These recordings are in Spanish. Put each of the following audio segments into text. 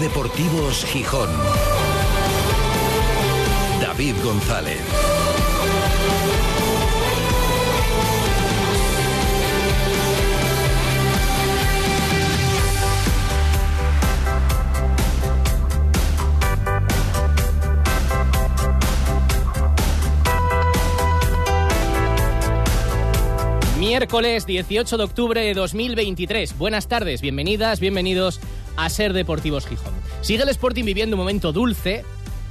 Deportivos Gijón. David González. Miércoles 18 de octubre de 2023. Buenas tardes, bienvenidas, bienvenidos a Ser Deportivos Gijón. Sigue el Sporting viviendo un momento dulce,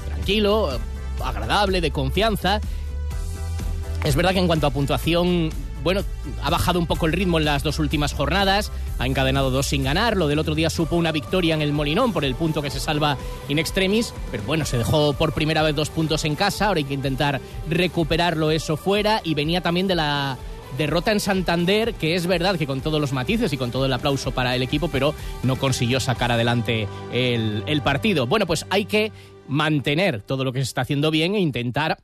tranquilo, agradable, de confianza. Es verdad que en cuanto a puntuación, bueno, ha bajado un poco el ritmo en las dos últimas jornadas, ha encadenado dos sin ganar, lo del otro día supo una victoria en el Molinón por el punto que se salva in extremis, pero bueno, se dejó por primera vez dos puntos en casa, ahora hay que intentar recuperarlo eso fuera. Y venía también de la derrota en Santander, que es verdad que con todos los matices y con todo el aplauso para el equipo, pero no consiguió sacar adelante el, partido. Bueno, pues hay que mantener todo lo que se está haciendo bien e intentar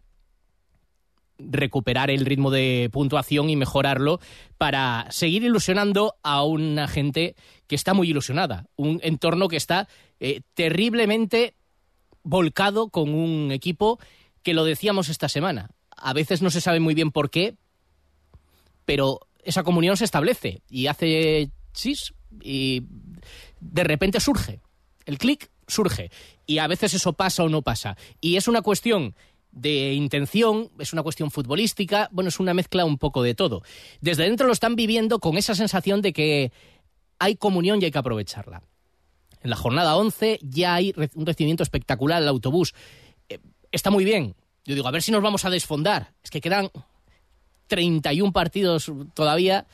recuperar el ritmo de puntuación y mejorarlo para seguir ilusionando a una gente que está muy ilusionada, un entorno que está eh, terriblemente volcado con un equipo que lo decíamos esta semana. A veces no se sabe muy bien por qué, pero esa comunión se establece y hace chis y de repente surge. El clic surge y a veces eso pasa o no pasa. Y es una cuestión de intención, es una cuestión futbolística, bueno, es una mezcla un poco de todo. Desde dentro lo están viviendo con esa sensación de que hay comunión y hay que aprovecharla. En la jornada 11 ya hay un recibimiento espectacular al autobús. Eh, está muy bien. Yo digo, a ver si nos vamos a desfondar. Es que quedan 31 partidos todavía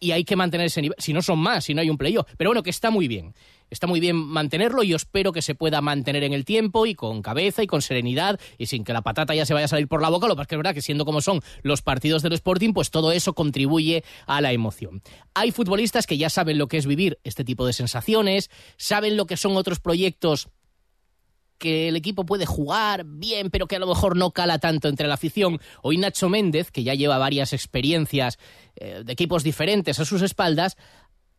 y hay que mantener ese nivel. Si no son más, si no hay un playoff. Pero bueno, que está muy bien. Está muy bien mantenerlo y yo espero que se pueda mantener en el tiempo y con cabeza y con serenidad y sin que la patata ya se vaya a salir por la boca. Lo que que es verdad que siendo como son los partidos del Sporting, pues todo eso contribuye a la emoción. Hay futbolistas que ya saben lo que es vivir este tipo de sensaciones, saben lo que son otros proyectos que el equipo puede jugar bien, pero que a lo mejor no cala tanto entre la afición. Hoy Nacho Méndez, que ya lleva varias experiencias eh, de equipos diferentes a sus espaldas,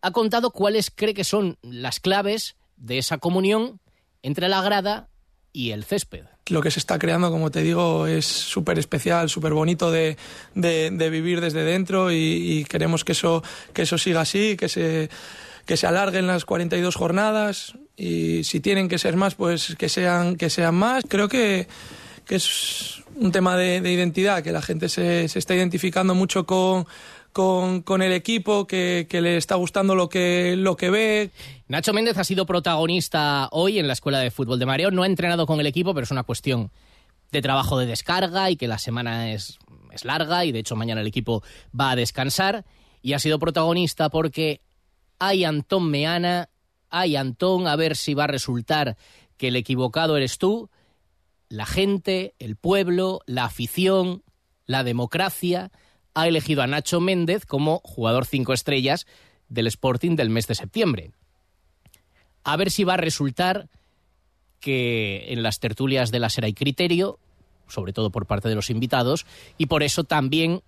ha contado cuáles cree que son las claves de esa comunión entre la grada y el césped. Lo que se está creando, como te digo, es súper especial, súper bonito de, de, de, vivir desde dentro y, y, queremos que eso, que eso siga así, que se, que se alarguen las 42 jornadas y si tienen que ser más, pues que sean, que sean más. Creo que, que es un tema de, de, identidad, que la gente se, se está identificando mucho con, con, con, el equipo, que, que, le está gustando lo que, lo que ve. Nacho Méndez ha sido protagonista hoy en la Escuela de Fútbol de Mareo. No ha entrenado con el equipo, pero es una cuestión de trabajo de descarga y que la semana es, es larga y de hecho mañana el equipo va a descansar. Y ha sido protagonista porque hay Antón Meana ay Antón, a ver si va a resultar que el equivocado eres tú, la gente, el pueblo, la afición, la democracia, ha elegido a Nacho Méndez como jugador cinco estrellas del Sporting del mes de septiembre. A ver si va a resultar que en las tertulias de la Sera hay criterio, sobre todo por parte de los invitados, y por eso también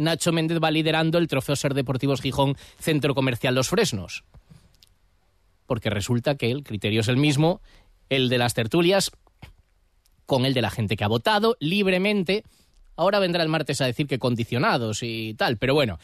Nacho Méndez va liderando el Trofeo Ser Deportivos Gijón Centro Comercial Los Fresnos porque resulta que el criterio es el mismo, el de las tertulias, con el de la gente que ha votado libremente. Ahora vendrá el martes a decir que condicionados y tal, pero bueno,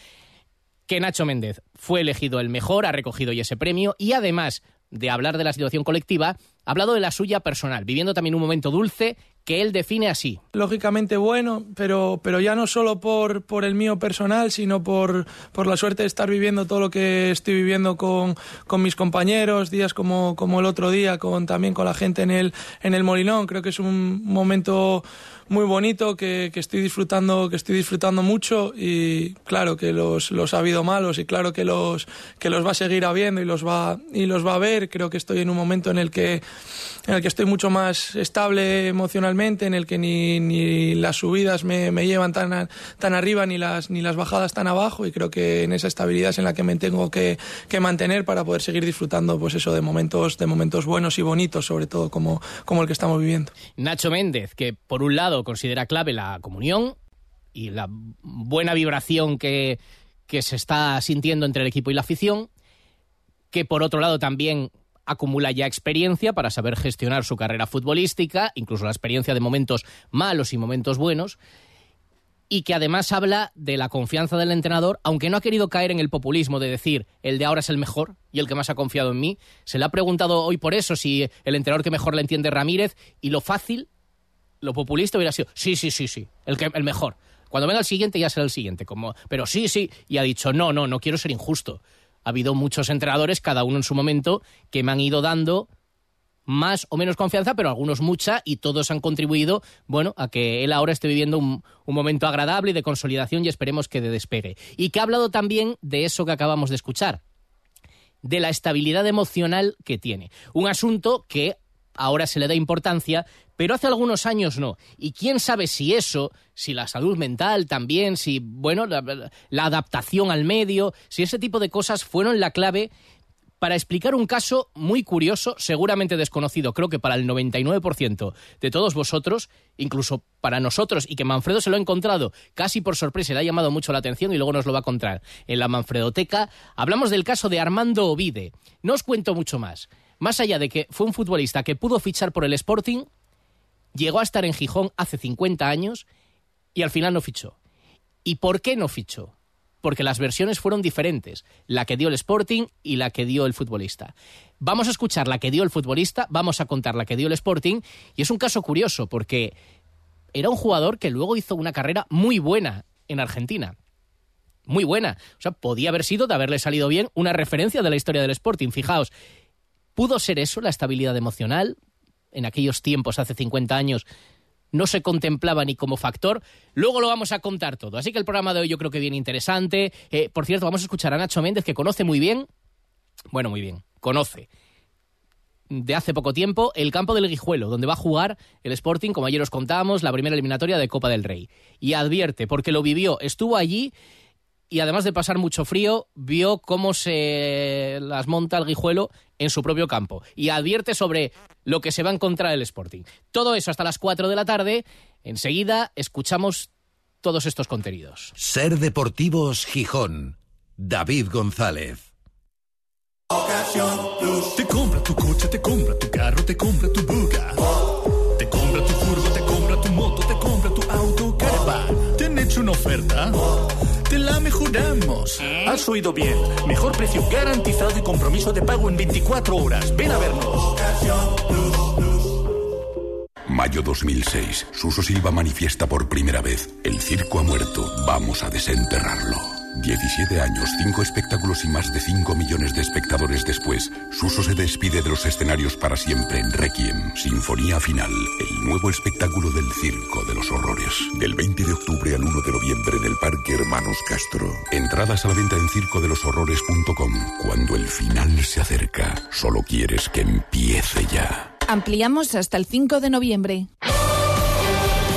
que Nacho Méndez fue elegido el mejor, ha recogido hoy ese premio y además de hablar de la situación colectiva, ha hablado de la suya personal, viviendo también un momento dulce que él define así. Lógicamente bueno, pero, pero ya no solo por, por el mío personal, sino por, por la suerte de estar viviendo todo lo que estoy viviendo con, con mis compañeros, días como, como el otro día, con, también con la gente en el, en el Molinón. Creo que es un momento muy bonito que, que, estoy disfrutando que estoy disfrutando mucho y claro que los, los ha habido malos y claro que los que los va a seguir habiendo y los va y los va a ver creo que estoy en un momento en el que en el que estoy mucho más estable emocionalmente en el que ni, ni las subidas me, llevan tan tan arriba ni las ni las bajadas tan abajo y creo que en esa estabilidad es en la que me tengo que, que mantener para poder seguir disfrutando pues eso de momentos de momentos buenos y bonitos sobre todo como como el que estamos viviendo. Nacho Méndez que por un lado considera clave la comunión y la buena vibración que, que se está sintiendo entre el equipo y la afición, que por otro lado también acumula ya experiencia para saber gestionar su carrera futbolística, incluso la experiencia de momentos malos y momentos buenos, y que además habla de la confianza del entrenador, aunque no ha querido caer en el populismo de decir el de ahora es el mejor y el que más ha confiado en mí. Se le ha preguntado hoy por eso si el entrenador que mejor le entiende es Ramírez y lo fácil, lo populista hubiera sido sí, sí, sí, sí, el, que, el mejor. Cuando venga el siguiente ya será el siguiente, como, pero sí, sí, y ha dicho no, no, no quiero ser injusto. Ha habido muchos entrenadores, cada uno en su momento, que me han ido dando más o menos confianza, pero algunos mucha, y todos han contribuido, bueno, a que él ahora esté viviendo un, momento agradable y de consolidación y esperemos que de despegue. Y que ha hablado también de eso que acabamos de escuchar, de la estabilidad emocional que tiene. Un asunto que ahora se le da importancia, pero hace algunos años no. Y quién sabe si eso, si la salud mental también, si, bueno, la, la adaptación al medio, si ese tipo de cosas fueron la clave para explicar un caso muy curioso, seguramente desconocido, creo que para el 99% de todos vosotros, incluso para nosotros, y que Manfredo se lo ha encontrado casi por sorpresa, le ha llamado mucho la atención y luego nos lo va a contar en la Manfredoteca. Hablamos del caso de Armando Ovide. No os cuento mucho más. Más allá de que fue un futbolista que pudo fichar por el Sporting, llegó a estar en Gijón hace 50 años y al final no fichó. ¿Y por qué no fichó? porque las versiones fueron diferentes, la que dio el Sporting y la que dio el futbolista. Vamos a escuchar la que dio el futbolista, vamos a contar la que dio el Sporting, y es un caso curioso porque era un jugador que luego hizo una carrera muy buena en Argentina. Muy buena. O sea, podía haber sido, de haberle salido bien, una referencia de la historia del Sporting. Fijaos, ¿pudo ser eso la estabilidad emocional? En aquellos tiempos, hace 50 años, no se contemplaba ni como factor. Luego lo vamos a contar todo. Así que el programa de hoy yo creo que viene interesante. Eh, por cierto, vamos a escuchar a Nacho Méndez, que conoce muy bien, bueno, muy bien, conoce de hace poco tiempo el campo del Guijuelo, donde va a jugar el Sporting, como ayer os contábamos, la primera eliminatoria de Copa del Rey. Y advierte, porque lo vivió, estuvo allí y además de pasar mucho frío, vio cómo se las monta el guijuelo en su propio campo y advierte sobre lo que se va a encontrar el Sporting. Todo eso hasta las 4 de la tarde. Enseguida escuchamos todos estos contenidos. Ser Deportivos Gijón. David González. Ocasión Plus. Te compra tu coche, te compra tu carro, te compra tu buga. Te compra tu furgo, te compra tu moto, te compra tu auto, caravan. ¿Te han hecho una oferta? te la mejoramos. Has oído bien. Mejor precio garantizado y compromiso de pago en 24 horas. Ven a vernos. Mayo 2006. Suso Silva manifiesta por primera vez. El circo ha muerto. Vamos a desenterrarlo. 17 años, 5 espectáculos y más de 5 millones de espectadores después, Suso se despide de los escenarios para siempre en Requiem, Sinfonía Final, el nuevo espectáculo del Circo de los Horrores. Del 20 de octubre al 1 de noviembre en el Parque Hermanos Castro. Entradas a la venta en circodeloshorrores.com. Cuando el final se acerca, solo quieres que empiece ya. Ampliamos hasta el 5 de noviembre.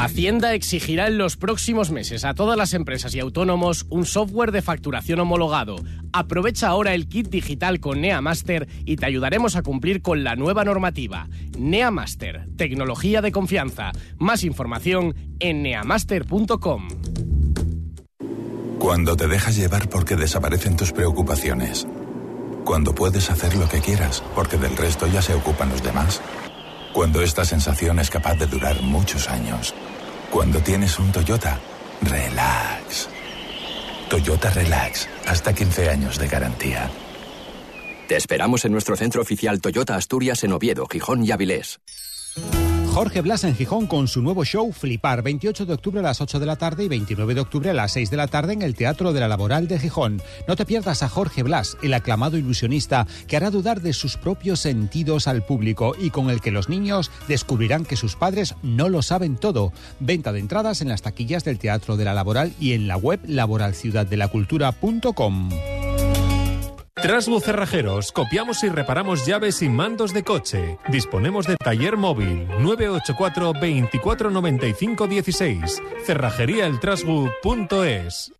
Hacienda exigirá en los próximos meses a todas las empresas y autónomos un software de facturación homologado. Aprovecha ahora el kit digital con NeaMaster y te ayudaremos a cumplir con la nueva normativa. NeaMaster, tecnología de confianza. Más información en neamaster.com. Cuando te dejas llevar porque desaparecen tus preocupaciones. Cuando puedes hacer lo que quieras porque del resto ya se ocupan los demás. Cuando esta sensación es capaz de durar muchos años. Cuando tienes un Toyota, relax. Toyota Relax, hasta 15 años de garantía. Te esperamos en nuestro centro oficial Toyota Asturias en Oviedo, Gijón y Avilés. Jorge Blas en Gijón con su nuevo show Flipar, 28 de octubre a las 8 de la tarde y 29 de octubre a las 6 de la tarde en el Teatro de la Laboral de Gijón. No te pierdas a Jorge Blas, el aclamado ilusionista que hará dudar de sus propios sentidos al público y con el que los niños descubrirán que sus padres no lo saben todo. Venta de entradas en las taquillas del Teatro de la Laboral y en la web laboralciudaddelacultura.com. Trasbu Cerrajeros, copiamos y reparamos llaves y mandos de coche. Disponemos de taller móvil 984 2495 16. Cerrajeríaeltrasbu.es.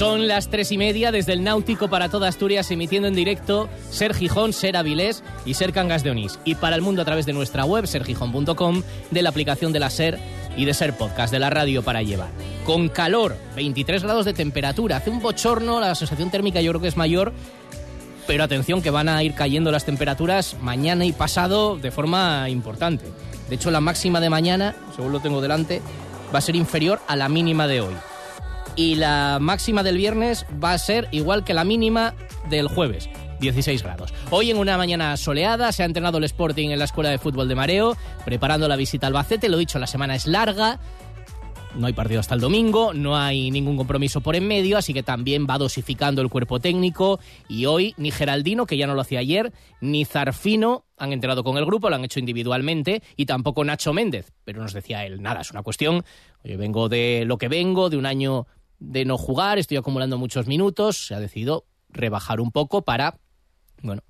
Son las tres y media desde el Náutico para toda Asturias, emitiendo en directo Ser Gijón, Ser Avilés y Ser Cangas de Onís. Y para el mundo a través de nuestra web, sergijón.com, de la aplicación de la Ser y de Ser Podcast, de la radio para llevar. Con calor, 23 grados de temperatura, hace un bochorno, la sensación térmica yo creo que es mayor, pero atención que van a ir cayendo las temperaturas mañana y pasado de forma importante. De hecho, la máxima de mañana, según lo tengo delante, va a ser inferior a la mínima de hoy y la máxima del viernes va a ser igual que la mínima del jueves. 16 grados. Hoy en una mañana soleada se ha entrenado el Sporting en la Escuela de Fútbol de Mareo, preparando la visita al Bacete. Lo dicho, la semana es larga, no hay partido hasta el domingo, no hay ningún compromiso por en medio, así que también va dosificando el cuerpo técnico. Y hoy ni Geraldino, que ya no lo hacía ayer, ni Zarfino han entrenado con el grupo, lo han hecho individualmente, y tampoco Nacho Méndez. Pero nos decía él, nada, es una cuestión, oye, vengo de lo que vengo, de un año de no jugar, estoy acumulando muchos minutos, se ha decidido rebajar un poco para, bueno,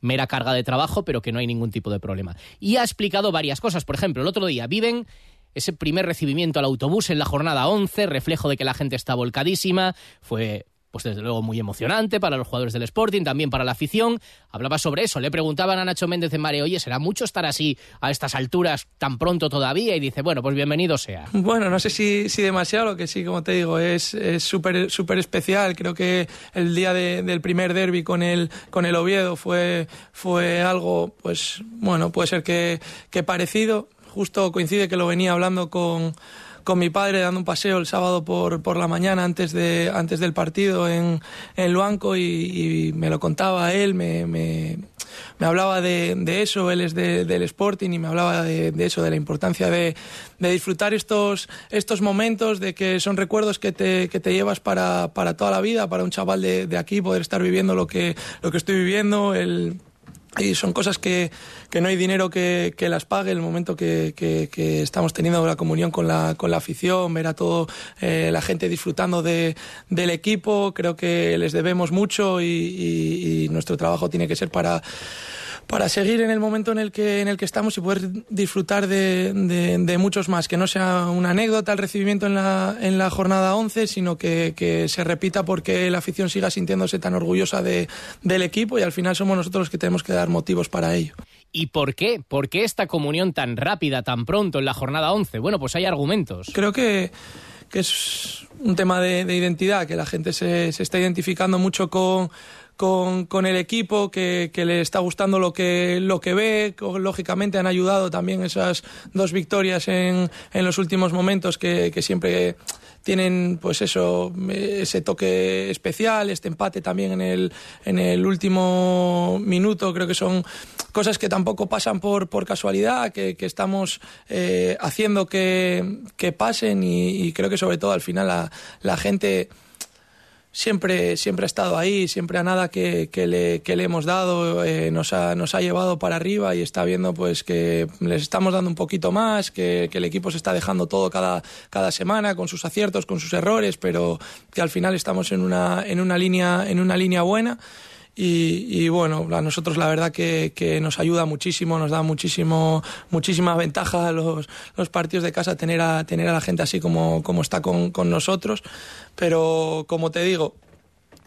mera carga de trabajo, pero que no hay ningún tipo de problema. Y ha explicado varias cosas. Por ejemplo, el otro día viven ese primer recibimiento al autobús en la jornada 11, reflejo de que la gente está volcadísima, fue pues desde luego muy emocionante para los jugadores del Sporting, también para la afición. Hablaba sobre eso, le preguntaban a Nacho Méndez en Mare, oye, ¿será mucho estar así a estas alturas tan pronto todavía? Y dice, bueno, pues bienvenido sea. Bueno, no sé si, si demasiado, lo que sí, como te digo, es súper súper especial. Creo que el día del primer derby con el, con el Oviedo fue, fue algo, pues bueno, puede ser que, que parecido. Justo coincide que lo venía hablando con con mi padre dando un paseo el sábado por, por la mañana antes, de, antes del partido en, en el banco y, me lo contaba él, me, me, hablaba de, eso, él es del Sporting y me hablaba de, eso, de la importancia de, disfrutar estos, estos momentos, de que son recuerdos que te, que te llevas para, para toda la vida, para un chaval de aquí poder estar viviendo lo que, lo que estoy viviendo, el y son cosas que, que no hay dinero que, que, las pague. El momento que, que, estamos teniendo la comunión con la, con la afición, ver a toda eh, la gente disfrutando de, del equipo, creo que les debemos mucho y, y, y nuestro trabajo tiene que ser para para seguir en el momento en el que, en el que estamos y poder disfrutar de, de, muchos más. Que no sea una anécdota el recibimiento en la, en la jornada 11, sino que, que, se repita porque la afición siga sintiéndose tan orgullosa de, del equipo y al final somos nosotros los que tenemos que dar motivos para ello. ¿Y por qué? ¿Por qué esta comunión tan rápida, tan pronto en la jornada 11? Bueno, pues hay argumentos. Creo que que es un tema de, de identidad, que la gente se, se, está identificando mucho con, con, con el equipo, que, que, le está gustando lo que, lo que ve. Lógicamente han ayudado también esas dos victorias en, en los últimos momentos que, que siempre tienen pues eso ese toque especial este empate también en el en el último minuto creo que son cosas que tampoco pasan por, por casualidad que, que estamos eh, haciendo que, que pasen y, y, creo que sobre todo al final la, la gente siempre, siempre ha estado ahí, siempre a nada que, que, le, que le, hemos dado eh, nos, ha, nos, ha, llevado para arriba y está viendo pues que les estamos dando un poquito más, que, que, el equipo se está dejando todo cada, cada semana con sus aciertos, con sus errores, pero que al final estamos en una, en una, línea, en una línea buena. Y, bueno, a nosotros la verdad que, nos ayuda muchísimo, nos da muchísimo, muchísima ventaja los, partidos de casa tener a, tener a la gente así como, como está con, con nosotros. Pero como te digo,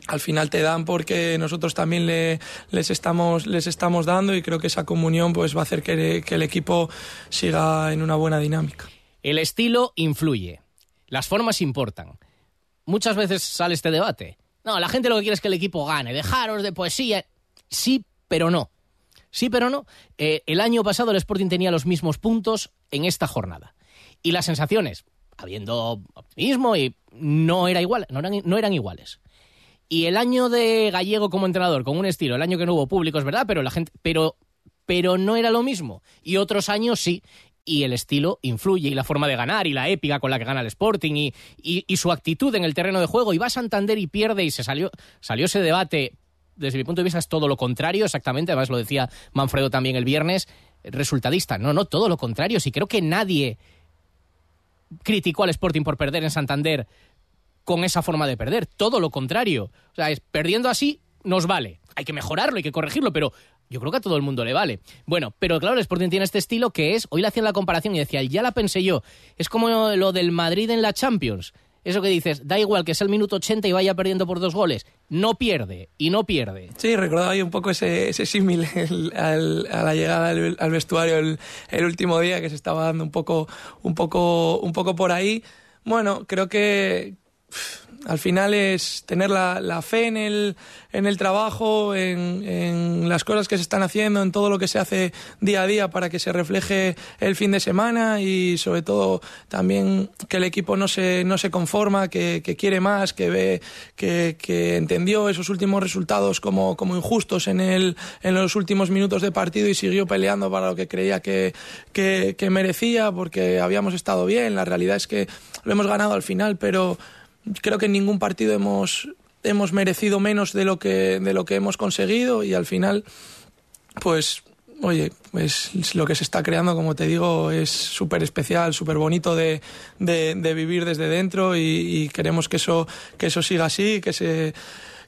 al final te dan porque nosotros también le, les, estamos, les estamos dando y creo que esa comunión pues, va a hacer que el equipo siga en una buena dinámica. El estilo influye, las formas importan. Muchas veces sale este debate no, la gente lo que quiere es que el equipo gane. Dejaros de poesía. Sí, pero no. Sí, pero no. Eh, el año pasado el Sporting tenía los mismos puntos en esta jornada. Y las sensaciones, habiendo optimismo, y no, era igual, no, eran, no eran iguales. Y el año de Gallego como entrenador, con un estilo, el año que no hubo público, es verdad, pero la gente. Pero, pero no era lo mismo. Y otros años sí. Y el estilo influye y la forma de ganar y la épica con la que gana el Sporting y, y, su actitud en el terreno de juego. Y va a Santander y pierde y se salió, salió ese debate. Desde mi punto de vista es todo lo contrario exactamente. Además lo decía Manfredo también el viernes resultadista. No no todo lo contrario. Si creo que nadie criticó al Sporting por perder en Santander con esa forma de perder todo lo contrario. O sea es perdiendo así nos vale. Hay que mejorarlo hay que corregirlo pero yo creo que a todo el mundo le vale. Bueno, pero claro, el Sporting tiene este estilo que es, hoy le hacían la comparación y decía, ya la pensé yo, es como lo del Madrid en la Champions. Eso que dices, da igual que sea el minuto 80 y vaya perdiendo por dos goles, no pierde y no pierde. Sí, recordaba yo un poco ese, ese símil a la llegada al, vestuario el, el, último día que se estaba dando un poco, un poco, un poco por ahí. Bueno, creo que al final es tener la, fe en el, en el trabajo, en, las cosas que se están haciendo, en todo lo que se hace día a día para que se refleje el fin de semana y sobre todo también que el equipo no se, no se conforma, que, quiere más, que ve, que, entendió esos últimos resultados como, como injustos en, el, en los últimos minutos de partido y siguió peleando para lo que creía que, que merecía porque habíamos estado bien. La realidad es que lo hemos ganado al final, pero creo que en ningún partido hemos, hemos merecido menos de lo, que, de lo que hemos conseguido y al final, pues, oye, pues lo que se está creando, como te digo, es súper especial, súper bonito de, de, vivir desde dentro y, queremos que eso, que eso siga así, que se,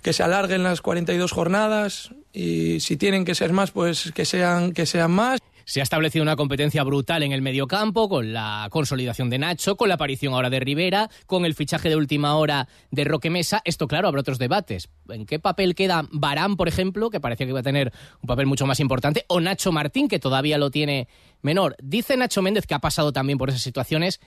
que se alarguen las 42 jornadas y si tienen que ser más, pues que sean, que sean más. Se ha establecido una competencia brutal en el mediocampo, con la consolidación de Nacho, con la aparición ahora de Rivera, con el fichaje de última hora de Roque Mesa. Esto, claro, habrá otros debates. ¿En qué papel queda Barán, por ejemplo, que parecía que iba a tener un papel mucho más importante? O Nacho Martín, que todavía lo tiene menor. Dice Nacho Méndez, que ha pasado también por esas situaciones,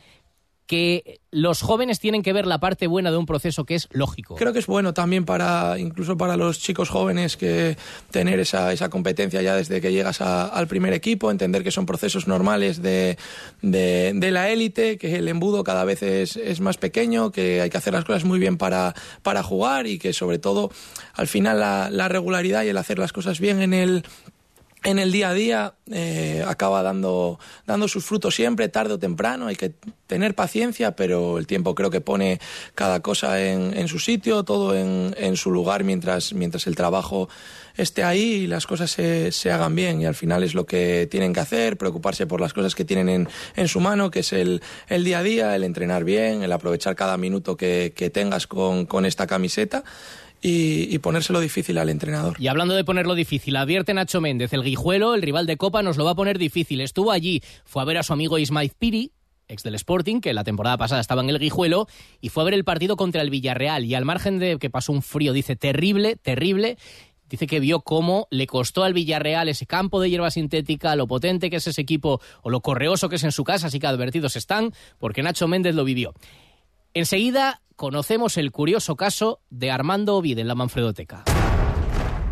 que los jóvenes tienen que ver la parte buena de un proceso que es lógico. Creo que es bueno también para, incluso para los chicos jóvenes, que tener esa, esa competencia ya desde que llegas al primer equipo, entender que son procesos normales de, de, la élite, que el embudo cada vez es, es, más pequeño, que hay que hacer las cosas muy bien para, para jugar y que sobre todo al final la, la regularidad y el hacer las cosas bien en el en el día a día eh, acaba dando, dando sus frutos siempre, tarde o temprano. Hay que tener paciencia, pero el tiempo creo que pone cada cosa en, en su sitio, todo en, en, su lugar mientras, mientras el trabajo esté ahí y las cosas se, se, hagan bien. Y al final es lo que tienen que hacer, preocuparse por las cosas que tienen en, en su mano, que es el, el, día a día, el entrenar bien, el aprovechar cada minuto que, que tengas con, con esta camiseta y, ponérselo difícil al entrenador. Y hablando de ponerlo difícil, advierte Nacho Méndez, el guijuelo, el rival de Copa, nos lo va a poner difícil. Estuvo allí, fue a ver a su amigo Ismail Piri, ex del Sporting, que la temporada pasada estaba en el Guijuelo, y fue a ver el partido contra el Villarreal. Y al margen de que pasó un frío, dice, terrible, terrible, dice que vio cómo le costó al Villarreal ese campo de hierba sintética, lo potente que es ese equipo, o lo correoso que es en su casa, así que advertidos están, porque Nacho Méndez lo vivió. Enseguida conocemos el curioso caso de Armando Ovide en la Manfredoteca.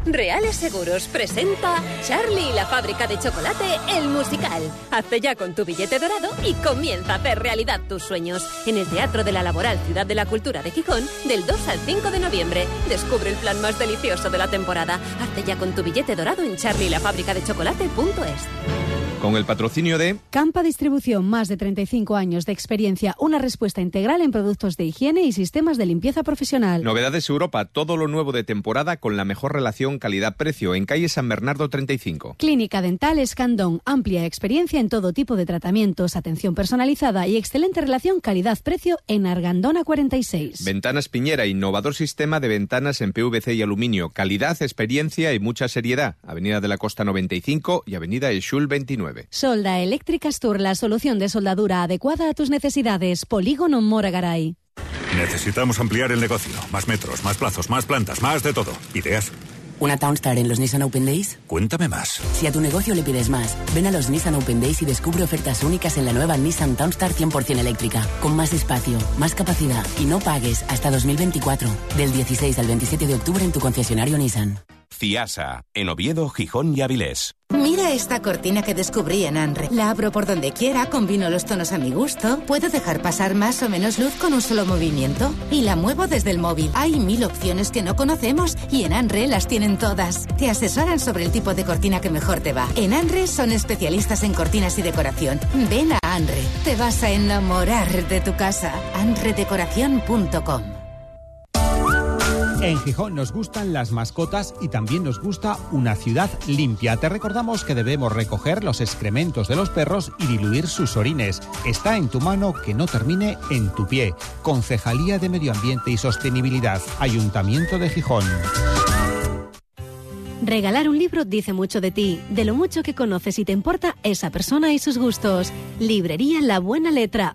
Reales Seguros presenta Charlie y la fábrica de chocolate, el musical. Hazte ya con tu billete dorado y comienza a hacer realidad tus sueños. En el Teatro de la Laboral Ciudad de la Cultura de Gijón, del 2 al 5 de noviembre. Descubre el plan más delicioso de la temporada. Hazte ya con tu billete dorado en charlielafabricadechocolate.es. Con el patrocinio de Campa Distribución, más de 35 años de experiencia, una respuesta integral en productos de higiene y sistemas de limpieza profesional. Novedades Europa, todo lo nuevo de temporada con la mejor relación calidad-precio en calle San Bernardo 35. Clínica Dental Escandón, amplia experiencia en todo tipo de tratamientos, atención personalizada y excelente relación calidad-precio en Argandona 46. Ventanas Piñera, innovador sistema de ventanas en PVC y aluminio, calidad, experiencia y mucha seriedad. Avenida de la Costa 95 y Avenida Schul 29. Solda Eléctrica Tour, la solución de soldadura adecuada a tus necesidades. Polígono Moragaray. Necesitamos ampliar el negocio. Más metros, más plazos, más plantas, más de todo. ¿Ideas? ¿Una Townstar en los Nissan Open Days? Cuéntame más. Si a tu negocio le pides más, ven a los Nissan Open Days y descubre ofertas únicas en la nueva Nissan Townstar 100% eléctrica, con más espacio, más capacidad y no pagues hasta 2024, del 16 al 27 de octubre en tu concesionario Nissan. CIASA, en Oviedo, Gijón y Avilés. Mira esta cortina que descubrí en Anre. La abro por donde quiera, combino los tonos a mi gusto, puedo dejar pasar más o menos luz con un solo movimiento y la muevo desde el móvil. Hay mil opciones que no conocemos y en Anre las tienen todas. Te asesoran sobre el tipo de cortina que mejor te va. En Anre son especialistas en cortinas y decoración. Ven a Anre. Te vas a enamorar de tu casa. anredecoración.com en Gijón nos gustan las mascotas y también nos gusta una ciudad limpia. Te recordamos que debemos recoger los excrementos de los perros y diluir sus orines. Está en tu mano que no termine en tu pie. Concejalía de Medio Ambiente y Sostenibilidad, Ayuntamiento de Gijón. Regalar un libro dice mucho de ti, de lo mucho que conoces y te importa esa persona y sus gustos. Librería La Buena Letra.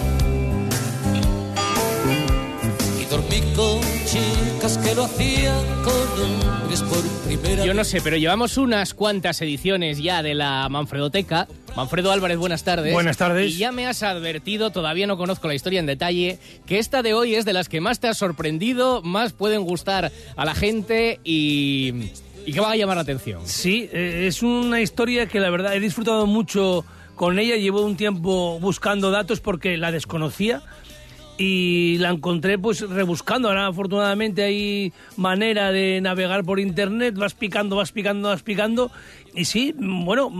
dormí con chicas que lo hacían con hombres por primera Yo no sé, pero llevamos unas cuantas ediciones ya de la Manfredoteca. Manfredo Álvarez, buenas tardes. Buenas tardes. Y ya me has advertido, todavía no conozco la historia en detalle, que esta de hoy es de las que más te ha sorprendido, más pueden gustar a la gente y, y que va a llamar la atención. Sí, eh, es una historia que la verdad he disfrutado mucho con ella. Llevo un tiempo buscando datos porque la desconocía y la encontré pues rebuscando. Ahora afortunadamente hay manera de navegar por internet, vas picando, vas picando, vas picando y sí, bueno,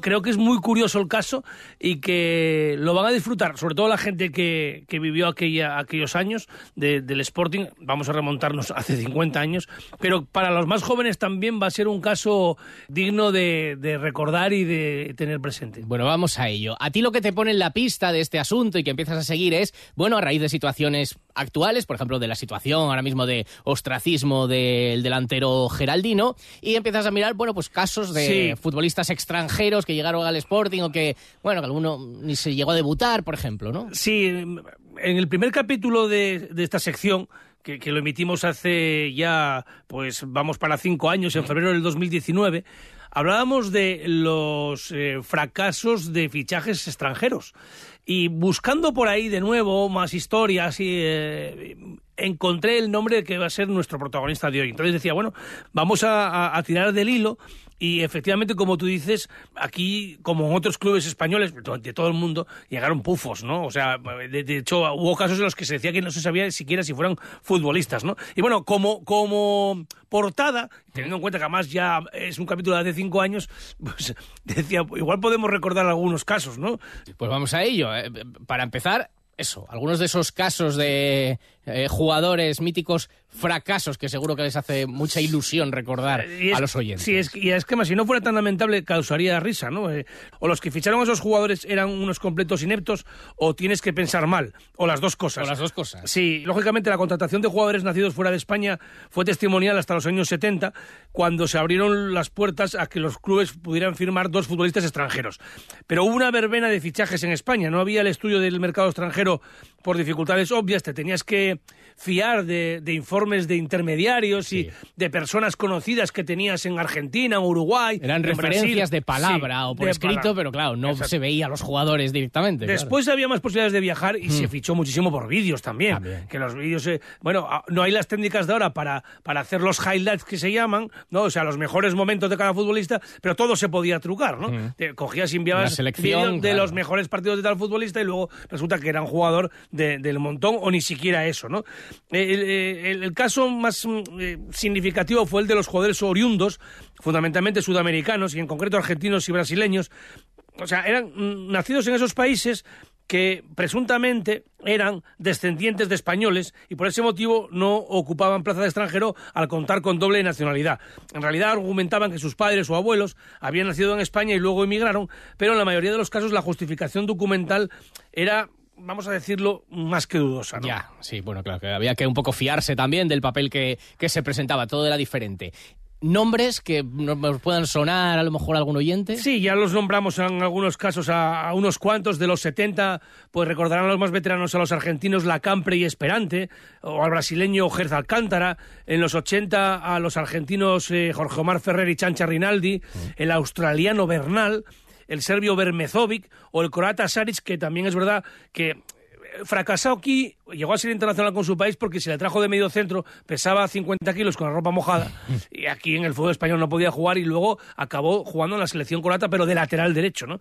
creo que es muy curioso el caso y que lo van a disfrutar, sobre todo la gente que, que vivió aquella, aquellos años del Sporting, vamos a remontarnos hace 50 años, pero para los más jóvenes también va a ser un caso digno de, de recordar y de tener presente. Bueno, vamos a ello. A ti lo que te pone en la pista de este asunto y que empiezas a seguir es, bueno, a raíz de situaciones actuales, por ejemplo, de la situación ahora mismo de ostracismo del delantero Geraldino, y empiezas a mirar, bueno, pues casos de futbolistas extranjeros que llegaron al Sporting o que, bueno, que alguno ni se llegó a debutar, por ejemplo, ¿no? Sí, en el primer capítulo de, esta sección, que, que, lo emitimos hace ya, pues vamos para cinco años, en febrero del 2019, hablábamos de los eh, fracasos de fichajes extranjeros. Y buscando por ahí de nuevo más historias, y, eh, encontré el nombre que va a ser nuestro protagonista de hoy. Entonces decía, bueno, vamos a tirar del hilo y efectivamente, como tú dices, aquí, como en otros clubes españoles de todo el mundo, llegaron pufos, ¿no? O sea, de, hecho, hubo casos en los que se decía que no se sabía siquiera si fueran futbolistas, ¿no? Y bueno, como, como portada, teniendo en cuenta que además ya es un capítulo de hace cinco años, pues decía, igual podemos recordar algunos casos, ¿no? Pues vamos a ello. Eh, para empezar, eso, algunos de esos casos de eh, jugadores míticos fracasos que seguro que les hace mucha ilusión recordar a los oyentes. Sí, es, y es que más, si no fuera tan lamentable, causaría risa, ¿no? Eh, o los que ficharon a esos jugadores eran unos completos ineptos, o tienes que pensar mal, o las dos cosas. O las dos cosas. Sí, lógicamente la contratación de jugadores nacidos fuera de España fue testimonial hasta los años 70, cuando se abrieron las puertas a que los clubes pudieran firmar dos futbolistas extranjeros. Pero hubo una verbena de fichajes en España, no había el estudio del mercado extranjero por dificultades obvias, te tenías que fiar de, informes de intermediarios y de personas conocidas que tenías en Argentina, en Uruguay. Eran referencias de palabra o por escrito, pero claro, no se veía a los jugadores directamente. Después había más posibilidades de viajar y se hmm. fichó muchísimo por vídeos también, Que los vídeos, eh, bueno, no hay las técnicas de ahora para, para hacer los highlights que se llaman, ¿no? O sea, los mejores momentos de cada futbolista, pero todo se podía trucar, ¿no? Hmm. cogías y enviabas vídeos de los mejores partidos de tal futbolista y luego resulta que era un jugador del montón o ni siquiera eso, ¿no? Eh, el, caso más mm, eh, significativo fue el de los jugadores oriundos, fundamentalmente sudamericanos y en concreto argentinos y brasileños. O sea, eran mm, nacidos en esos países que presuntamente eran descendientes de españoles y por ese motivo no ocupaban plaza de extranjero al contar con doble nacionalidad. En realidad argumentaban que sus padres o abuelos habían nacido en España y luego emigraron, pero en la mayoría de los casos la justificación documental era vamos a decirlo, más que dudosa. ¿no? Ya, sí, bueno, claro, que había que un poco fiarse también del papel que, que se presentaba, todo era diferente. nombres que nos puedan sonar a lo mejor a algún oyente. Sí, ya los nombramos en algunos casos a, a unos cuantos. De los 70, pues recordarán los más veteranos a los argentinos Lacampre y Esperante, o al brasileño Gerz Alcántara. En los 80 a los argentinos eh, Jorge Omar Ferrer y Chancha Rinaldi. El australiano Bernal el serbio Bermezovic o el croata Saric, que también es verdad que eh, fracasó aquí, llegó a ser internacional con su país porque se le trajo de medio centro, pesaba 50 kilos con la ropa mojada y aquí en el fútbol español no podía jugar y luego acabó jugando en la selección croata pero de lateral derecho. ¿no?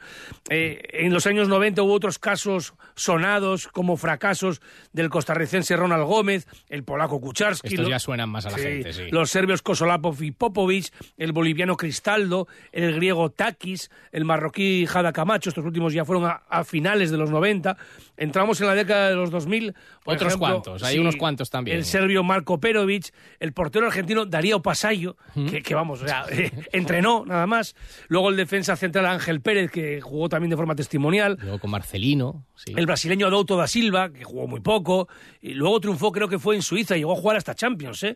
Eh, en los años 90 hubo otros casos sonados como fracasos del costarricense Ronald Gómez, el polaco Kucharski. Estos ya suenan más a la Sí, gente, sí. Los serbios Kosolapov y Popovic, el boliviano Cristaldo, el griego Takis, el marroquí Jada Camacho, estos últimos ya fueron a, a finales de los 90. Entramos en la década de los 2000. Por Otros ejemplo, cuantos, hay unos cuantos también. El serbio Marco Perovic, el portero argentino Darío Pasayo, que, que vamos, o sea, eh, entrenó nada más. Luego el defensa central Ángel Pérez, que jugó también de forma testimonial. Luego con Marcelino, sí. El brasileño Adouto da Silva, que jugó muy poco, y luego triunfó, creo que fue en Suiza, llegó a jugar hasta Champions, ¿eh?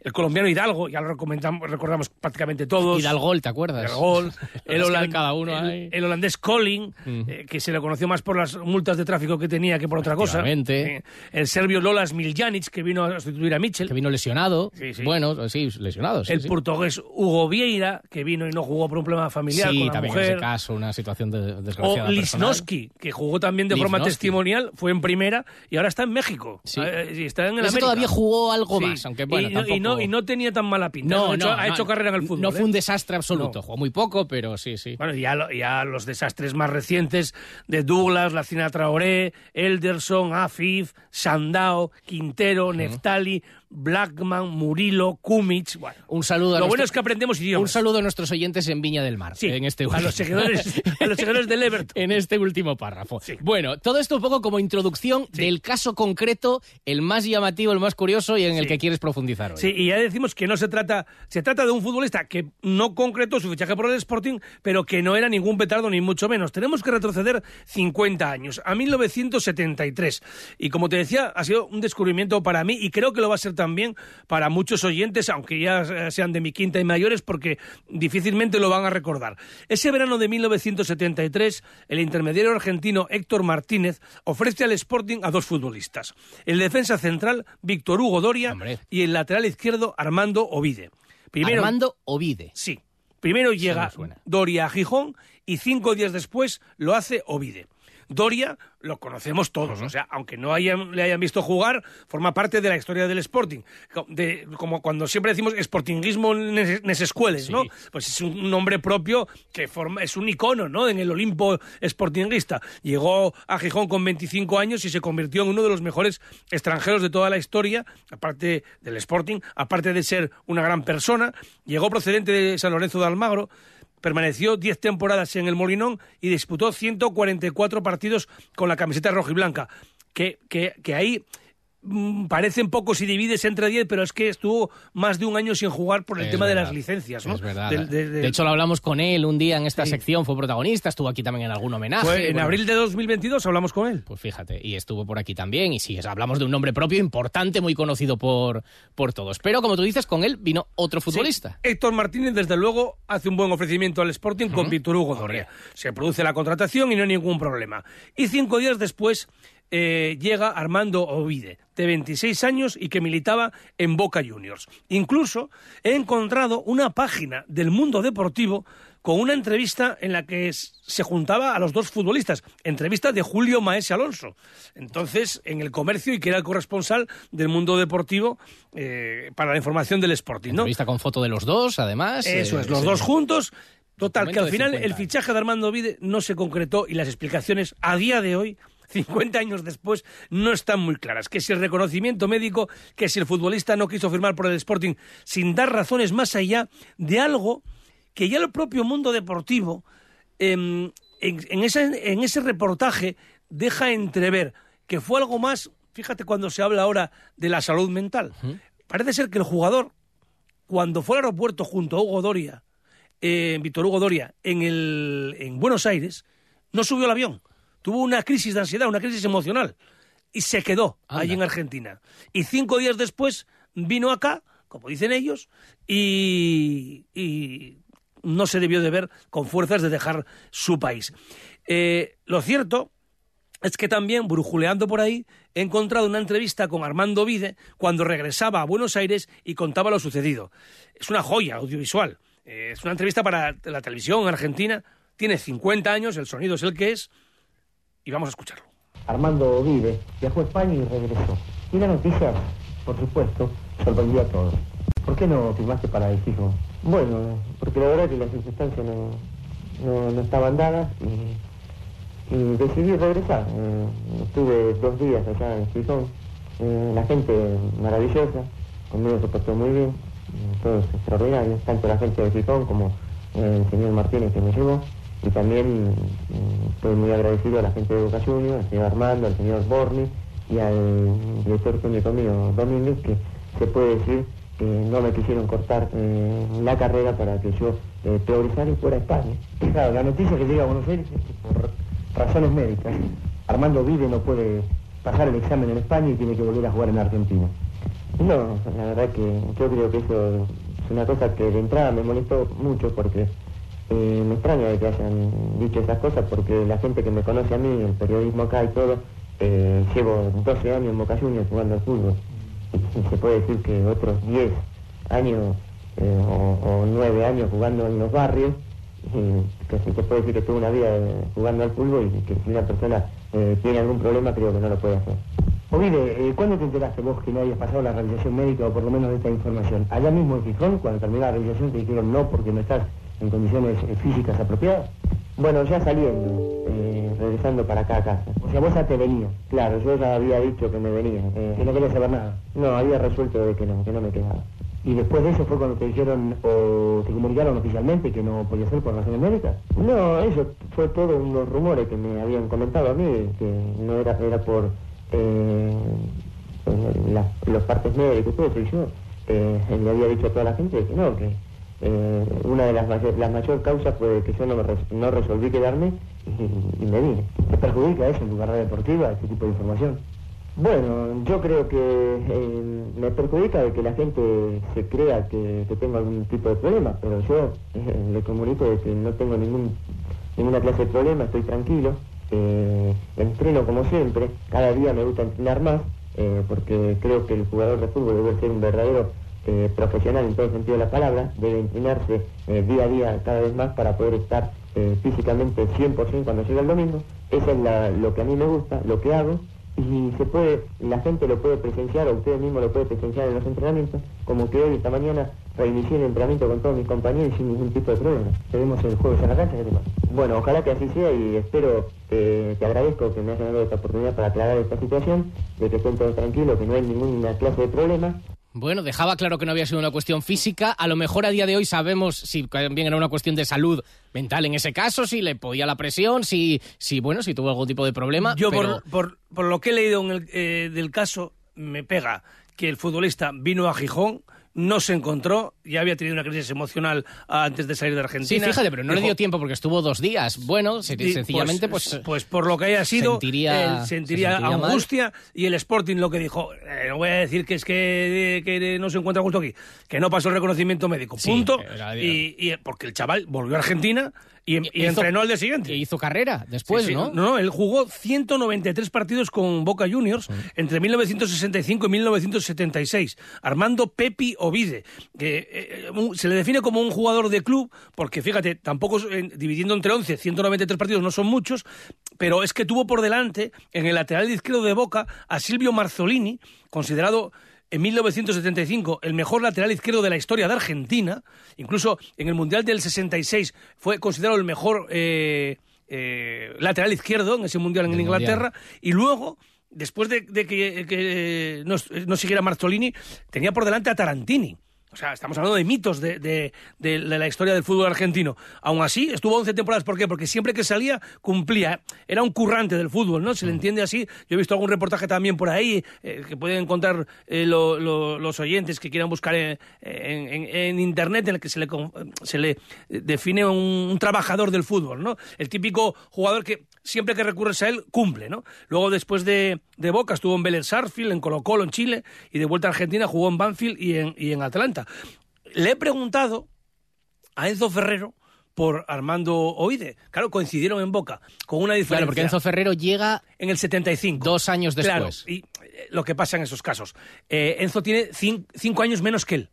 El colombiano Hidalgo, ya lo recomendamos- recordamos prácticamente todos. Hidalgo, ¿te acuerdas? Hidalgo, el, Es que de holand- cada uno el- hay. el holandés Colin, eh, que se le conoció más por las multas de tráfico que tenía que por otra cosa. Eh, el serbio Lola Smiljanic, que vino a sustituir a Mitchell. Que vino lesionado. Sí, sí. Bueno, sí, lesionado. sí, el portugués Hugo Vieira, que vino y no jugó por un problema familiar Sí, con la también mujer. en ese caso, una situación de, O desgraciada. personal. Lisnowski, que jugó también de forma testimonial, fue en primera y ahora está en México. Eh, sí, está en el América. todavía jugó algo más, aunque bueno, y, no, y, tampoco- no, y no tenía tan mala pinta. No, ha hecho, no, ha hecho carrera en el fútbol. No ¿eh? fue un desastre absoluto. No. Jugó muy poco, pero sí, sí. Bueno, ya, lo- ya los desastres más recientes de Douglas, Lacina Traoré, Elderson, Afif, Sandao, Quintero, Neftali, Blackman, Murilo, Kumic. Bueno, Un saludo a Lo nuestro- bueno es que aprendemos idiomas. Un saludo a nuestros oyentes en Viña del Mar. Sí, en este a los seguidores, a los seguidores del Everton. en este último párrafo. Bueno, todo esto un poco como introducción del caso concreto, el más llamativo, el más curioso y en el que quieres profundizar hoy. Sí, y ya decimos que no se trata, se trata de un futbolista que no concretó su fichaje por el Sporting, pero que no era ningún petardo ni mucho menos. Tenemos que retroceder 50 años, a 1973. Y como te decía, ha sido un descubrimiento para mí y creo que lo va a ser también para muchos oyentes, aunque ya sean de mi quinta y mayores, porque difícilmente lo van a recordar. Ese verano de 1973, el intermediario argentino Héctor Martínez ofrece al Sporting a dos futbolistas. El defensa central, Víctor Hugo Doria, y el lateral izquierdo, Armando Ovide. Armando Ovide. Sí. Primero llega Doria a Gijón y cinco días después lo hace Ovide. Doria lo conocemos todos, o sea, aunque no hayan, le hayan visto jugar, forma parte de la historia del Sporting. De- como cuando siempre decimos Sportingismo nes, nes escueles, ¿no? Pues es un nombre propio que forma, es un icono, ¿no? En el Olimpo Sportinguista. Llegó a Gijón con 25 años y se convirtió en uno de los mejores extranjeros de toda la historia, aparte del Sporting, aparte de ser una gran persona. Llegó procedente de San Lorenzo de Almagro, permaneció 10 temporadas en el Molinón y disputó 144 partidos con la camiseta roja y blanca. Que, que, que ahí parecen pocos y divides entre 10, pero es que estuvo más de un año sin jugar por el Es tema de las licencias. ¿no? Es verdad. De- de- De hecho, lo hablamos con él un día en esta sección, fue protagonista, estuvo aquí también en algún homenaje. Fue en bueno, abril de 2022 hablamos con él. Pues fíjate, y estuvo por aquí también, y sí, es- hablamos de un nombre propio importante, muy conocido por, por todos. Pero como tú dices, con él vino otro futbolista. Sí, Héctor Martínez, desde luego, hace un buen ofrecimiento al Sporting con Víctor Hugo Doria. Se produce la contratación y no hay ningún problema. Y cinco días después eh, llega Armando Ovide, de 26 años y que militaba en Boca Juniors. Incluso he encontrado una página del mundo deportivo con una entrevista en la que se juntaba a los dos futbolistas. Entrevista de Julio Maese Alonso. Entonces, en el comercio y que era el corresponsal del mundo deportivo eh, para la información del Sporting. ¿no? Entrevista con foto de los dos, además. Eso eh, es, los sí. dos juntos. Total, que al final 50 el fichaje de Armando Vide no se concretó y las explicaciones a día de hoy, 50 años después, no están muy claras. Que si el reconocimiento médico, que si el futbolista no quiso firmar por el Sporting, sin dar razones más allá de algo que ya el propio mundo deportivo, em, en, en ese, en ese reportaje, deja entrever que fue algo más, fíjate cuando se habla ahora de la salud mental. Parece ser que el jugador, cuando fue al aeropuerto junto a Hugo Doria, eh, Víctor Hugo Doria, en, el, en Buenos Aires, no subió al avión. Tuvo una crisis de ansiedad, una crisis emocional. Y se quedó allí en Argentina. Y cinco días después vino acá como dicen ellos, y, y no se debió de ver con fuerzas de dejar su país. Eh, lo cierto es que también, brujuleando por ahí, he encontrado una entrevista con Armando Vide cuando regresaba a Buenos Aires y contaba lo sucedido. Es una joya audiovisual. Eh, es una entrevista para la televisión argentina. Tiene 50 años, el sonido es el que es. Y vamos a escucharlo. Armando Vide viajó a España y regresó. Y la noticia, por supuesto, sorprendió a todos. ¿Por qué no firmaste para el fijo? Bueno, porque la verdad que las circunstancias no, no, no estaban dadas y, decidí regresar. Eh, estuve dos días allá en Gijón. Eh, la gente maravillosa, conmigo se portó muy bien, eh, todos extraordinarios, tanto la gente de Gijón como el señor Martínez que me llevó. Y también mm, estoy muy agradecido a la gente de Boca Juniors, al señor Armando, al señor Borni y al director técnico mío, Domínguez, que se puede decir que no me quisieron cortar eh, la carrera para que yo eh, progresara y fuera a España. Claro, la noticia que llega a Buenos Aires es que por razones médicas, Armando Vive no puede pasar el examen en España y tiene que volver a jugar en Argentina. No, la verdad que yo creo que eso es una cosa que de entrada me molestó mucho porque eh, me extraña de que hayan dicho esas cosas porque la gente que me conoce a mí, el periodismo acá y todo, eh, llevo 12 años en Boca Juniors jugando al fútbol. Y se puede decir que otros 10 años eh, o, o 9 años jugando en los barrios, y que se puede decir que tuve una vida eh, jugando al fútbol y que si una persona eh, tiene algún problema creo que no lo puede hacer. Ovide, ¿cuándo te enteraste vos que no habías pasado la realización médica o por lo menos de esta información? Allá mismo en Gijón, cuando terminó la realización, te dijeron no porque no estás en condiciones eh, físicas apropiadas. Bueno, ya saliendo, eh, regresando para acá a casa. O sea, vos ya te venía. Claro, yo ya había dicho que me venía. eh, que no quería saber nada. No, había resuelto de que no, que no me quedaba. ¿Y después de eso fue cuando te dijeron o te comunicaron oficialmente que no podía ser por razones médicas? No, eso fue todo unos rumores que me habían comentado a mí, que no era, era por eh, eh, la- los partes médicos y todo eso. Y yo eh, le había dicho a toda la gente que no, que eh, una de las mayor, la mayor causas fue que yo no, me res- no resolví quedarme y, me vine. ¿Te perjudica eso en tu carrera deportiva, este tipo de información? Bueno, yo creo que eh, me perjudica de que la gente se crea que, que tengo algún tipo de problema, pero yo eh, le comunico de que no tengo ningún, ninguna clase de problema, estoy tranquilo, eh, entreno como siempre, cada día me gusta entrenar más, eh, porque creo que el jugador de fútbol debe ser un verdadero eh, profesional en todo sentido de la palabra, debe entrenarse eh, día a día cada vez más para poder estar eh, físicamente 100% cuando llega el domingo. Eso es la- lo que a mí me gusta, lo que hago, y se puede, la gente lo puede presenciar, o ustedes mismos lo pueden presenciar en los entrenamientos, como que hoy, esta mañana, reinicié el entrenamiento con todos mis compañeros sin ningún tipo de problema. Tenemos el jueves en la cancha. Bueno, ojalá que así sea y espero, que te agradezco que me hayas dado esta oportunidad para aclarar esta situación, de que estén todos tranquilos, que no hay ninguna clase de problema, Bueno, dejaba claro que no había sido una cuestión física. A lo mejor a día de hoy sabemos si también era una cuestión de salud mental en ese caso, si le podía la presión, si, si bueno, si tuvo algún tipo de problema. Yo, pero- por, por, por lo que he leído en el, eh, del caso, me pega que el futbolista vino a Gijón, no se encontró, ya había tenido una crisis emocional antes de salir de Sí, Argentina. fíjate, pero no le dio tiempo porque estuvo dos días. Bueno, sencillamente, pues, pues por lo que haya sido sentiría- él se sentiría, mal. angustia y el Sporting lo que dijo eh, no voy a decir que es que, que no se encuentra justo aquí que no pasó el reconocimiento médico Sí, punto y, y- porque el chaval volvió a Argentina y, y hizo- entrenó al día siguiente y hizo carrera después, Sí, sí. ¿no? No, él jugó 193 partidos con Boca Juniors entre 1965 y 1976. Armando Pepi Ovide, que eh, se le define como un jugador de club, porque fíjate, tampoco dividiendo entre 11, 193 partidos no son muchos, pero es que tuvo por delante en el lateral izquierdo de Boca a Silvio Marzolini, considerado en 1975 el mejor lateral izquierdo de la historia de Argentina, incluso en el Mundial del 66 fue considerado el mejor eh, eh, lateral izquierdo en ese Mundial en Inglaterra, y luego, después de, de que, que no, no siguiera Marzolini, tenía por delante a Tarantini O sea, estamos hablando de mitos de, de, de, de la historia del fútbol argentino. Aún así, estuvo 11 temporadas. ¿Por qué? Porque siempre que salía, cumplía. Era un currante del fútbol, ¿no? Se le entiende así. Yo he visto algún reportaje también por ahí eh, que pueden encontrar eh, lo- lo- los oyentes que quieran buscar en, en- Internet en el que se le, se le define un, un trabajador del fútbol, ¿no? El típico jugador que siempre que recurres a él, cumple, ¿no? Luego, después de, de Boca, estuvo en Vélez Sarsfield, en Colo Colo, en Chile, y de vuelta a Argentina jugó en Banfield y en, y en Atlanta. Le he preguntado a Enzo Ferrero por Armando Oide. Claro, coincidieron en Boca, con una diferencia. Claro, porque Enzo Ferrero llega en el 75. Dos años Claro, después. y eh, lo que pasa en esos casos. Eh, Enzo tiene cin- cinco años menos que él.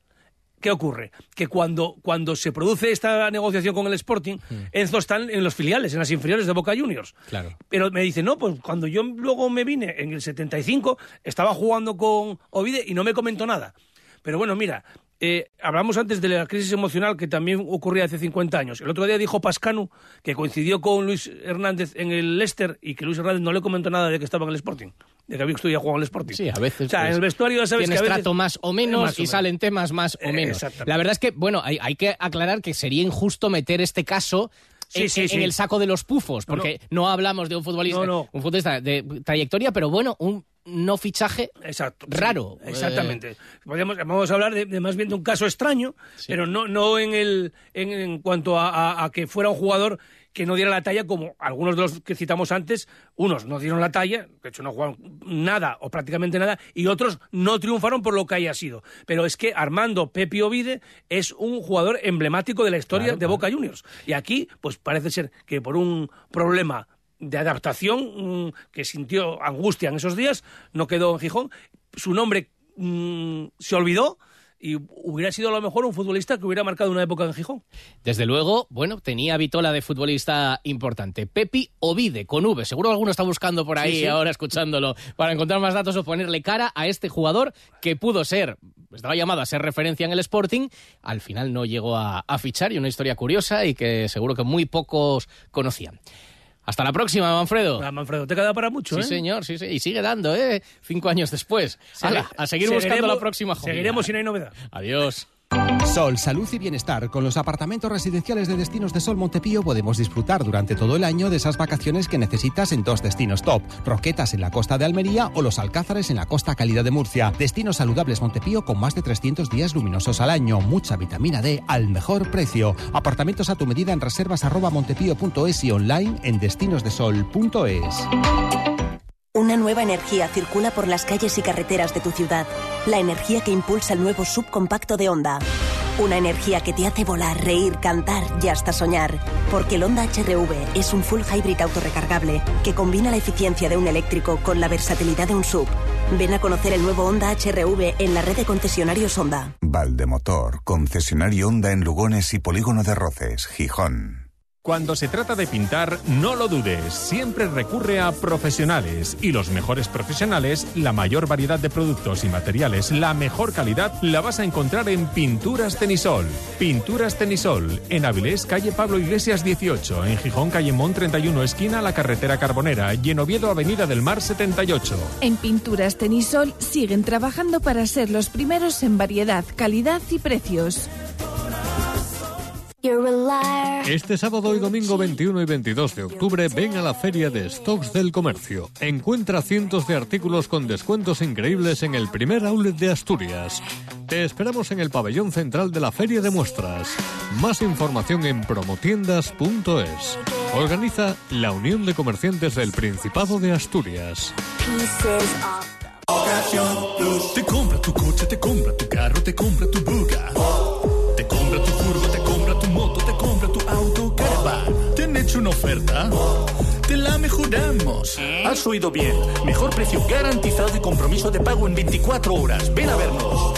¿Qué ocurre? Que cuando, cuando se produce esta negociación con el Sporting, Enzo está en los filiales, en las inferiores de Boca Juniors. Claro. Pero me dice, no, pues cuando yo luego me vine en el 75, estaba jugando con Ovide y no me comentó nada. Pero bueno, mira, eh, hablamos antes de la crisis emocional que también ocurría hace 50 años. El otro día dijo Pascanu que coincidió con Luis Hernández en el Leicester y que Luis Hernández no le comentó nada de que estaba en el Sporting, de que jugando en el Sporting. Sí, a veces. O sea, pues, en el vestuario ya sabes tienes que a veces... trato más o menos Más o y menos. salen temas más o Eh, menos. exactamente. La verdad es que, bueno, hay, hay que aclarar que sería injusto meter este caso. Sí, en, sí, en sí. el saco de los pufos, No, no. porque no, hablamos de un futbolista, No, no. un futbolista de trayectoria, pero bueno, un no fichaje Exacto. raro. Exactamente. Podríamos- vamos a hablar de, de más bien de un caso extraño, pero no, no en, el, en, en cuanto a, a- a que fuera un jugador que no diera la talla como algunos de los que citamos antes, unos no dieron la talla, de hecho no jugaron nada o prácticamente nada, y otros no triunfaron por lo que haya sido. Pero es que Armando Pepi Ovide es un jugador emblemático de la historia Claro, de Boca Juniors. Y aquí, pues parece ser que por un problema de adaptación mm, que sintió angustia en esos días, no quedó en Gijón. Su nombre mm, se olvidó y hubiera sido a lo mejor un futbolista que hubiera marcado una época en Gijón. Desde luego, bueno, tenía Vitola de futbolista importante. Pepi Ovide, con V. Seguro alguno está buscando por ahí Sí, sí. ahora escuchándolo para encontrar más datos o ponerle cara a este jugador que pudo ser, estaba llamado a ser referencia en el Sporting, al final no llegó a, a fichar y una historia curiosa y que seguro que muy pocos conocían. Hasta la próxima, Manfredo. Ah, Manfredo, te queda para mucho, Sí, ¿eh? señor, sí, sí. Y sigue dando, ¿eh? Cinco años después. Hala, a seguir buscando la próxima joya. Seguiremos si no hay novedad. Adiós. Sol, salud y bienestar. Con los apartamentos residenciales de Destinos de Sol Montepío podemos disfrutar durante todo el año de esas vacaciones que necesitas en dos destinos top. Roquetas en la costa de Almería o los Alcázares en la costa cálida de Murcia. Destinos saludables Montepío con más de 300 días luminosos al año. Mucha vitamina D al mejor precio. Apartamentos a tu medida en reservas montepío.es y online en destinosdesol.es. Una nueva energía circula por las calles y carreteras de tu ciudad. La energía que impulsa el nuevo subcompacto de Honda. Una energía que te hace volar, reír, cantar y hasta soñar. Porque el Honda HRV es un full hybrid autorrecargable que combina la eficiencia de un eléctrico con la versatilidad de un sub. Ven a conocer el nuevo Honda HRV en la red de concesionarios Honda. Valdemotor, concesionario Honda en Lugones y Polígono de Roces, Gijón. Cuando se trata de pintar, no lo dudes, siempre recurre a profesionales y los mejores profesionales, la mayor variedad de productos y materiales, la mejor calidad, la vas a encontrar en Pinturas Tenisol. Pinturas Tenisol, en Avilés, calle Pablo Iglesias 18, en Gijón, calle Mont 31, esquina la carretera Carbonera y en Oviedo, avenida del Mar 78. En Pinturas Tenisol siguen trabajando para ser los primeros en variedad, calidad y precios. Este sábado y domingo 21 y 22 de octubre ven a la Feria de Stocks del Comercio. Encuentra cientos de artículos con descuentos increíbles en el primer outlet de Asturias. Te esperamos en el pabellón central de la Feria de Muestras. Más información en promotiendas.es. Organiza la Unión de Comerciantes del Principado de Asturias. Te compra tu coche, te compra tu carro, te compra tu buga. Hecho una oferta? Te la mejoramos. Has oído bien. Mejor precio garantizado y compromiso de pago en 24 horas. Ven a vernos.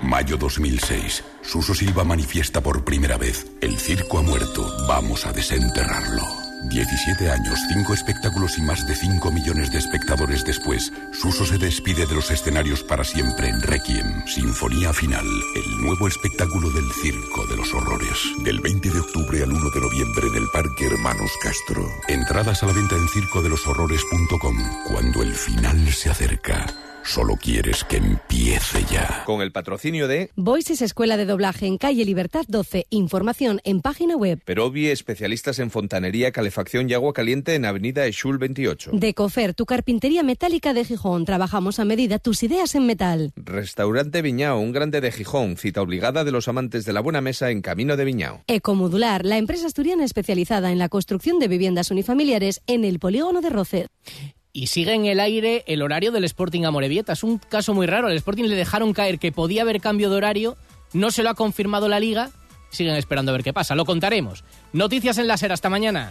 Mayo 2006. Suso Silva manifiesta por primera vez. El circo ha muerto. Vamos a desenterrarlo. 17 años, 5 espectáculos y más de 5 millones de espectadores después, Suso se despide de los escenarios para siempre en Requiem, Sinfonía Final, el nuevo espectáculo del Circo de los Horrores. Del 20 de octubre al 1 de noviembre en el Parque Hermanos Castro. Entradas a la venta en circodeloshorrores.com cuando el final se acerca. Solo quieres que empiece ya. Con el patrocinio de Voices Escuela de Doblaje en calle Libertad 12. Información en página web. Perovi, especialistas en fontanería, calefacción y agua caliente en Avenida Eshul 28. Decofer, tu carpintería metálica de Gijón. Trabajamos a medida tus ideas en metal. Restaurante Viñao, un grande de Gijón. Cita obligada de los amantes de la buena mesa en Camino de Viñao. Ecomodular, la empresa asturiana especializada en la construcción de viviendas unifamiliares en el polígono de Roce. Y sigue en el aire el horario del Sporting Amorebieta. Es un caso muy raro. Al Sporting le dejaron caer que podía haber cambio de horario. No se lo ha confirmado la liga. Siguen esperando a ver qué pasa. Lo contaremos. Noticias en la SER. Hasta mañana.